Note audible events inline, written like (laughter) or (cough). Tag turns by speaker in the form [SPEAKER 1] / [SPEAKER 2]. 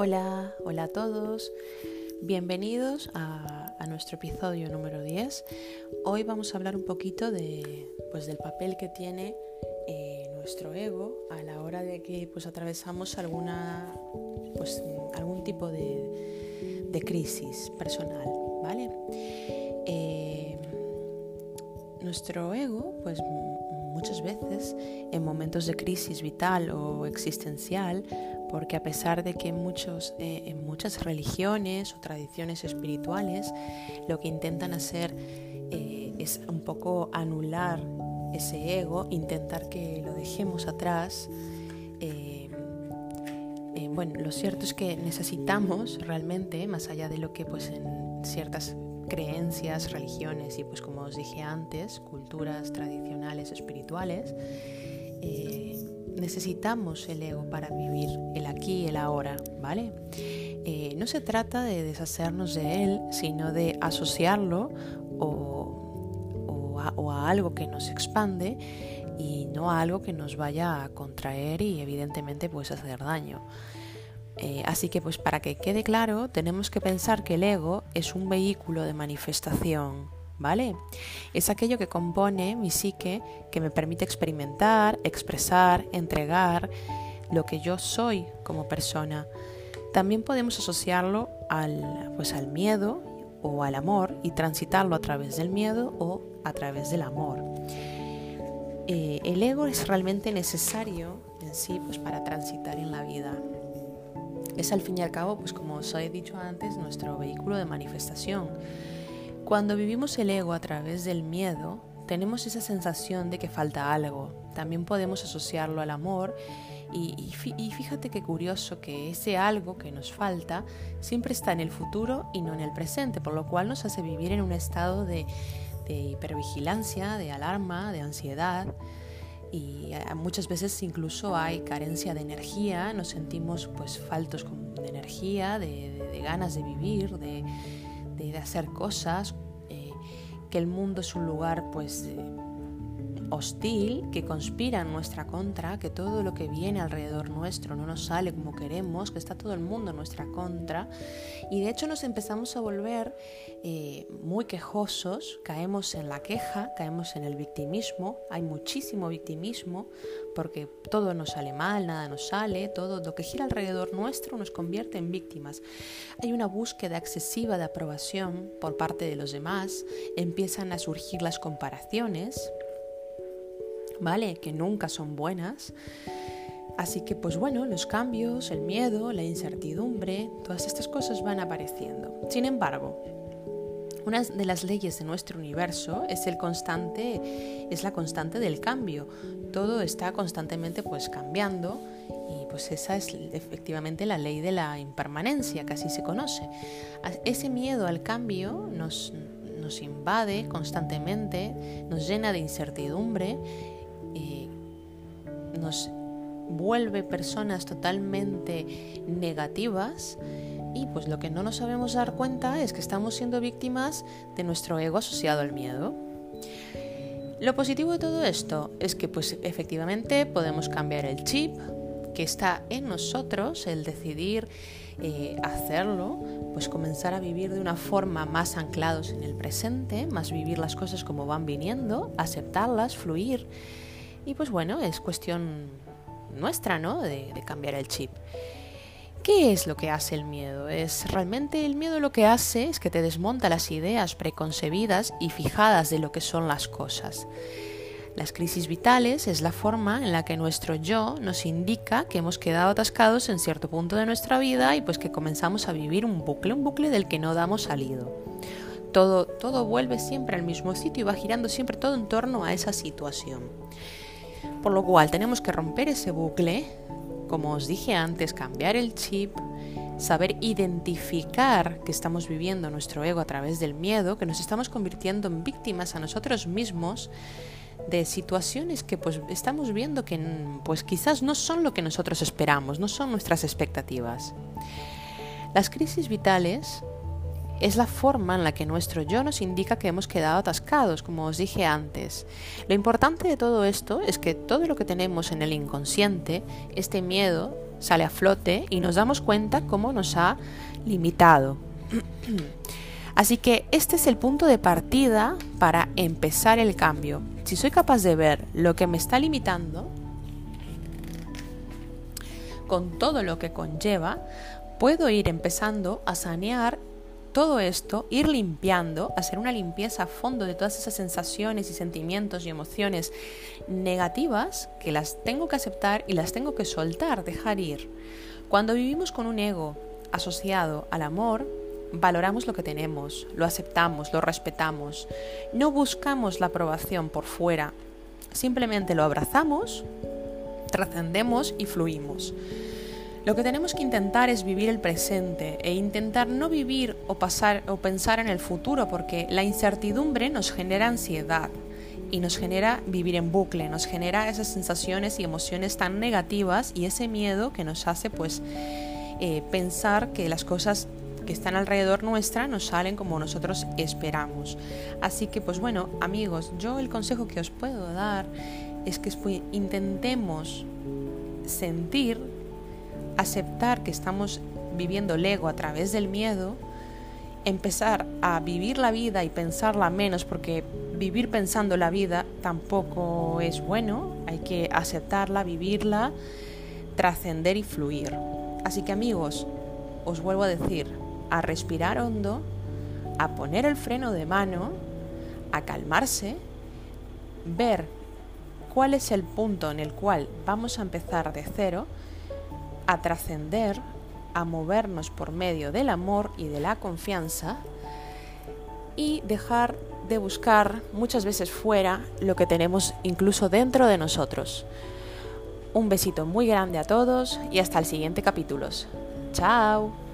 [SPEAKER 1] Hola, hola a todos. Bienvenidos a, nuestro episodio número 10. Hoy vamos a hablar un poquito de, pues, del papel que tiene eh, nuestro ego a la hora de que pues, atravesamos alguna, pues, algún tipo de, crisis personal. ¿vale? Eh, nuestro ego, pues muchas veces en momentos de crisis vital o existencial, porque a pesar de que muchos, eh, en muchas religiones o tradiciones espirituales lo que intentan hacer eh, es un poco anular ese ego, intentar que lo dejemos atrás, eh, bueno, lo cierto es que necesitamos realmente, más allá de lo que pues en ciertas creencias, religiones y pues como os dije antes, culturas tradicionales espirituales, necesitamos el ego para vivir el aquí y el ahora, ¿vale? Eh, no se trata de deshacernos de él, sino de asociarlo o, a, algo que nos expande y no a algo que nos vaya a contraer y evidentemente pues hacer daño. Eh, así que pues para que quede claro tenemos que pensar que el ego es un vehículo de manifestación, ¿vale? Es aquello que compone mi psique, que me permite experimentar, expresar, entregar lo que yo soy como persona. También podemos asociarlo al, pues, al miedo o al amor y transitarlo a través del miedo o a través del amor. Eh, el ego es realmente necesario en sí pues, para transitar en la vida. Es al fin y al cabo, pues como os he dicho antes, nuestro vehículo de manifestación cuando vivimos el ego a través del miedo, tenemos esa sensación de que falta algo. También podemos asociarlo al amor y, fíjate qué curioso que ese algo que nos falta siempre está en el futuro y no en el presente, por lo cual nos hace vivir en un estado de, hipervigilancia, de alarma, de ansiedad y eh, muchas veces incluso hay carencia de energía, nos sentimos pues faltos de energía, de ganas de vivir, de, de, hacer cosas, eh, que el mundo es un lugar pues eh, hostil, que conspira en nuestra contra, que todo lo que viene alrededor nuestro no nos sale como queremos, que está todo el mundo en nuestra contra. Y de hecho nos empezamos a volver eh, muy quejosos, caemos en la queja, caemos en el victimismo, hay muchísimo victimismo porque todo nos sale mal, nada nos sale, todo lo que gira alrededor nuestro nos convierte en víctimas. Hay una búsqueda excesiva de aprobación por parte de los demás, empiezan a surgir las comparaciones, ¿vale? Que nunca son buenas. Así que pues bueno, los cambios, el miedo, la incertidumbre, todas estas cosas van apareciendo. Sin embargo, una de las leyes de nuestro universo es el constante es la constante del cambio. Todo está constantemente pues cambiando y pues esa es efectivamente la ley de la impermanencia, que así se conoce. Ese miedo al cambio nos nos invade constantemente, nos llena de incertidumbre nos vuelve personas totalmente negativas y pues lo que no nos sabemos dar cuenta es que estamos siendo víctimas de nuestro ego asociado al miedo. Lo positivo de todo esto es que pues efectivamente podemos cambiar el chip que está en nosotros, el decidir eh, hacerlo, pues comenzar a vivir de una forma más anclados en el presente, más vivir las cosas como van viniendo, aceptarlas, fluir y pues bueno, es cuestión nuestra, ¿no? De, cambiar el chip. ¿Qué es lo que hace el miedo? Es realmente el miedo lo que hace es que te desmonta las ideas preconcebidas y fijadas de lo que son las cosas. Las crisis vitales es la forma en la que nuestro yo nos indica que hemos quedado atascados en cierto punto de nuestra vida y pues que comenzamos a vivir un bucle, un bucle del que no damos salido. Todo, todo vuelve siempre al mismo sitio y va girando siempre todo en torno a esa situación. Por lo cual tenemos que romper ese bucle, como os dije antes, cambiar el chip, saber identificar que estamos viviendo nuestro ego a través del miedo, que nos estamos convirtiendo en víctimas a nosotros mismos de situaciones que pues estamos viendo que pues quizás no son lo que nosotros esperamos, no son nuestras expectativas. Las crisis vitales es la forma en la que nuestro yo nos indica que hemos quedado atascados, como os dije antes. Lo importante de todo esto es que todo lo que tenemos en el inconsciente, este miedo, sale a flote y nos damos cuenta cómo nos ha limitado. (clears throat) Así que este es el punto de partida para empezar el cambio. Si soy capaz de ver lo que me está limitando, con todo lo que conlleva, puedo ir empezando a sanear todo esto, ir limpiando, hacer una limpieza a fondo de todas esas sensaciones y sentimientos y emociones negativas que las tengo que aceptar y las tengo que soltar, dejar ir. Cuando vivimos con un ego asociado al amor, valoramos lo que tenemos, lo aceptamos, lo respetamos. No buscamos la aprobación por fuera, simplemente lo abrazamos, trascendemos y fluimos. Lo que tenemos que intentar es vivir el presente e intentar no vivir o pasar o pensar en el futuro porque la incertidumbre nos genera ansiedad y nos genera vivir en bucle, nos genera esas sensaciones y emociones tan negativas y ese miedo que nos hace pues eh, pensar que las cosas que están alrededor nuestra no salen como nosotros esperamos. Así que pues bueno, amigos, yo el consejo que os puedo dar es que intentemos sentir aceptar que estamos viviendo el ego a través del miedo, empezar a vivir la vida y pensarla menos, porque vivir pensando la vida tampoco es bueno, hay que aceptarla, vivirla, trascender y fluir. Así que amigos, os vuelvo a decir, a respirar hondo, a poner el freno de mano, a calmarse, ver cuál es el punto en el cual vamos a empezar de cero, a trascender, a movernos por medio del amor y de la confianza y dejar de buscar muchas veces fuera lo que tenemos incluso dentro de nosotros. Un besito muy grande a todos y hasta el siguiente capítulo. Chao.